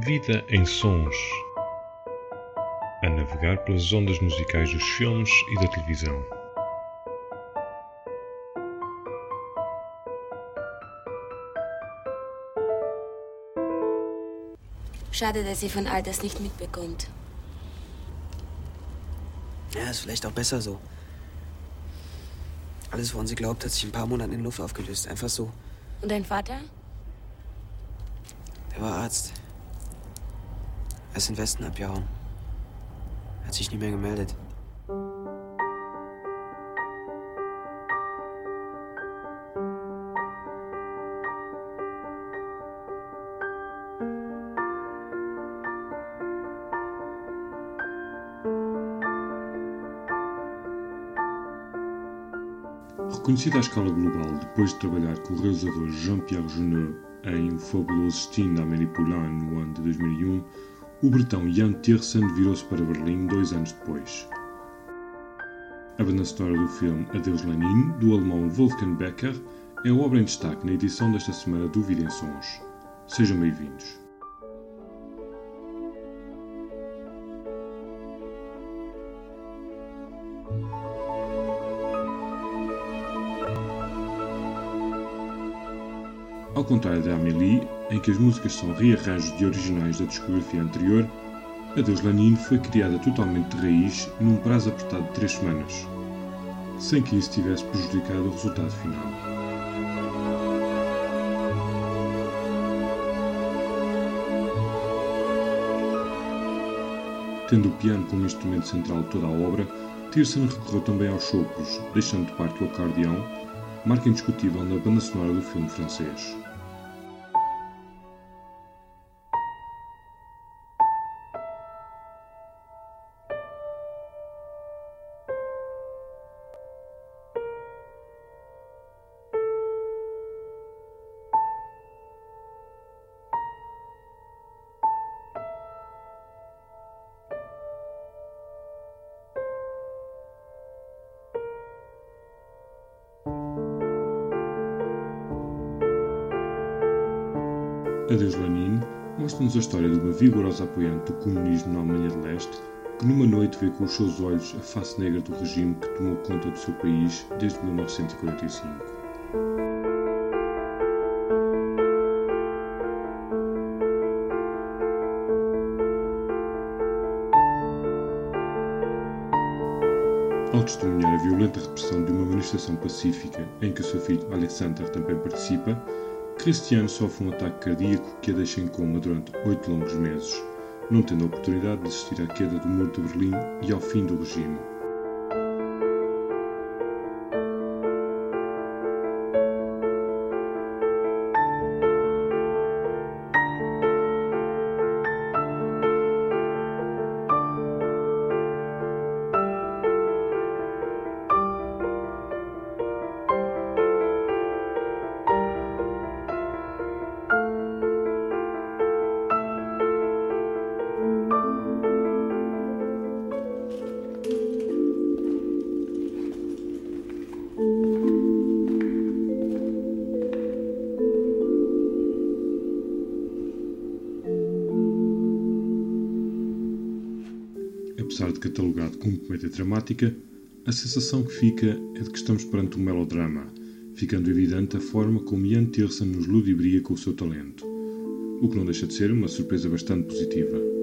Vida em Sons a navegar pelas ondas musicais dos filmes e da televisão. Schade, dass sie von all das nicht mitbekommt. Ja, ist vielleicht auch besser so. Alles, woran sie glaubt, hat sich in ein paar Monaten in Luft aufgelöst. Einfach so. Und dein Vater? Der war Arzt. Er ist in Westen abgehauen. Hat sich nie mehr gemeldet. Reconhecido à escala global depois de trabalhar com o realizador Jean-Pierre Jeunet em O Fabuloso Destino d'Amélie Poulain no ano de 2001, o bretão Jan Tiersen virou-se para Berlim dois anos depois. A banda sonora do filme Adeus Lenin, do alemão Wolfgang Becker, é a obra em destaque na edição desta semana do Vida em Sons. Sejam bem-vindos. Ao contrário da Amélie, em que as músicas são rearranjos de originais da discografia anterior, Adeus Lenin foi criada totalmente de raiz num prazo apertado de três semanas, sem que isso tivesse prejudicado o resultado final. Tendo o piano como instrumento central de toda a obra, Tiersen recorreu também aos sopros, deixando de parte o acordeão, marca indiscutível na banda sonora do filme francês. Adeus Lenin mostra-nos a história de uma vigorosa apoiante do comunismo na Alemanha de Leste que numa noite vê com os seus olhos a face negra do regime que tomou conta do seu país desde 1945. Ao testemunhar a violenta repressão de uma manifestação pacífica em que o seu filho Alexander também participa, Cristiano sofre um ataque cardíaco que a deixa em coma durante oito longos meses, não tendo a oportunidade de assistir à queda do Muro de Berlim e ao fim do regime. Catalogado como comédia dramática, a sensação que fica é de que estamos perante um melodrama, ficando evidente a forma como Ian Tiersen nos ludibria com o seu talento, o que não deixa de ser uma surpresa bastante positiva.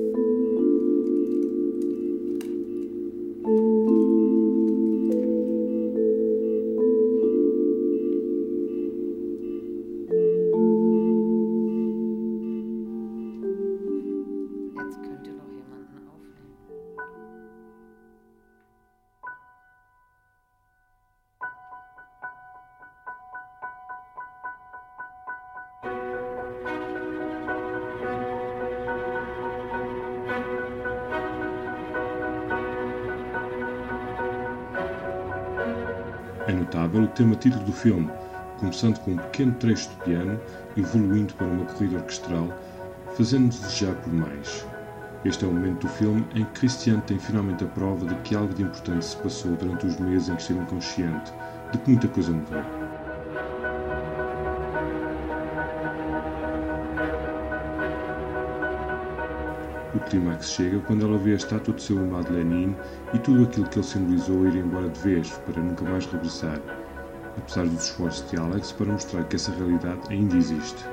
O tema título do filme, começando com um pequeno trecho de piano, evoluindo para uma corrida orquestral, fazendo-nos desejar por mais. Este é o momento do filme em que Christian tem finalmente a prova de que algo de importante se passou durante os meses em que esteve inconsciente, de que muita coisa mudou. O clímax chega quando ela vê a estátua de seu amado Lenin e tudo aquilo que ele simbolizou ir embora de vez, para nunca mais regressar, apesar dos esforços de Alex para mostrar que essa realidade ainda existe.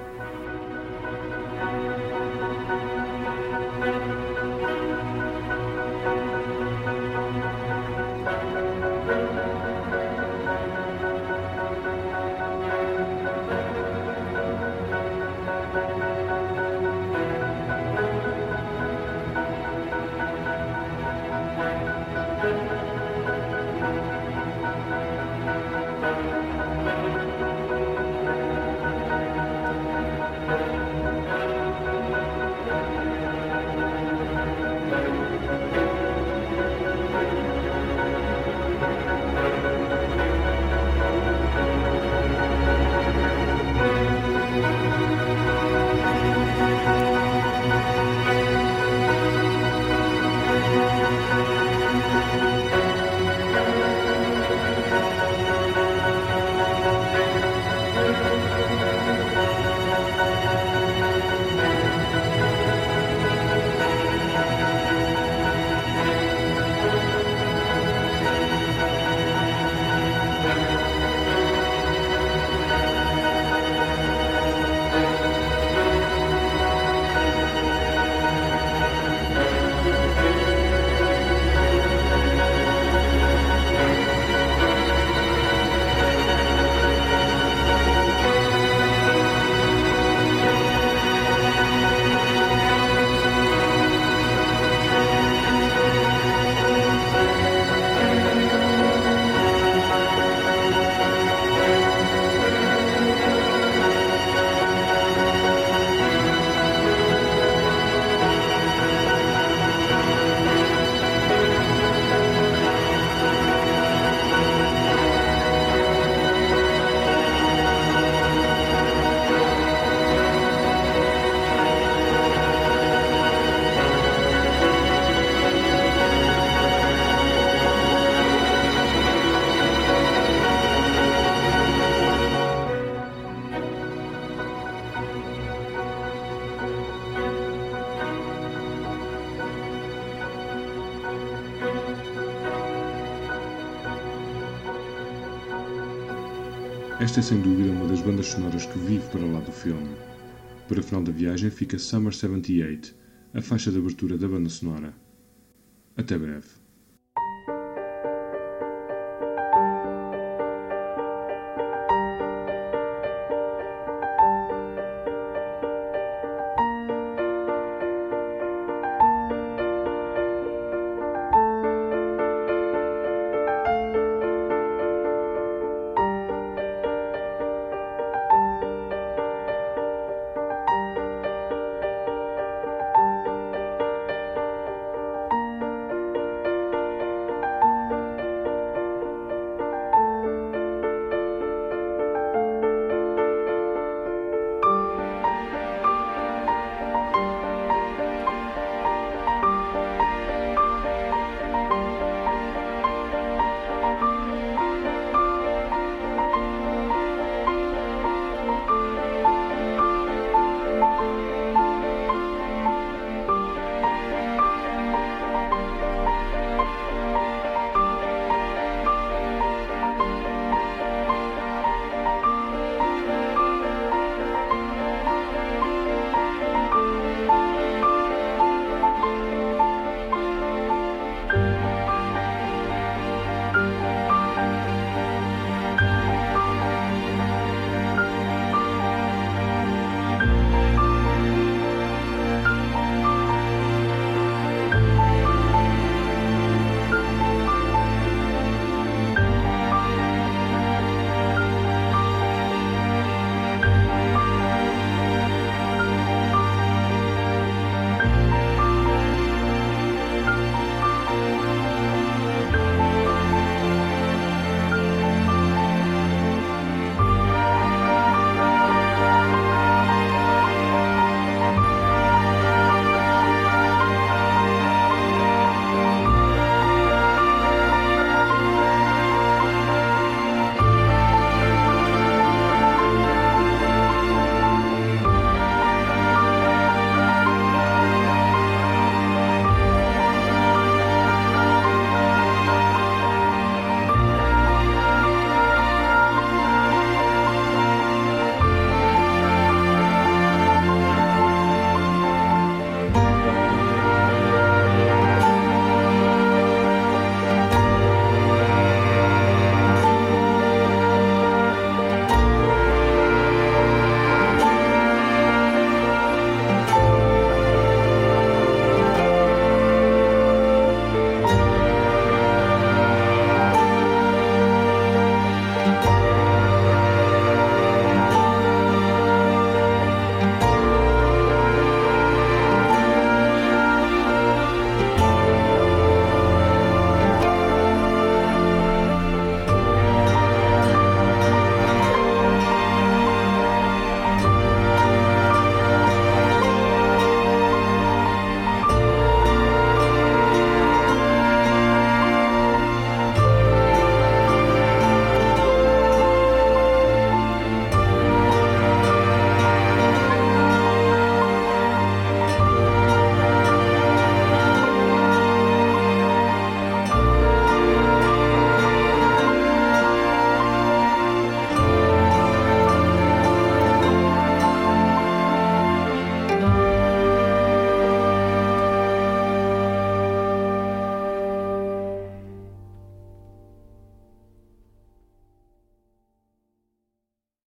Esta é sem dúvida uma das bandas sonoras que vive para lá do filme. Para o final da viagem fica Summer 78, a faixa de abertura da banda sonora. Até breve.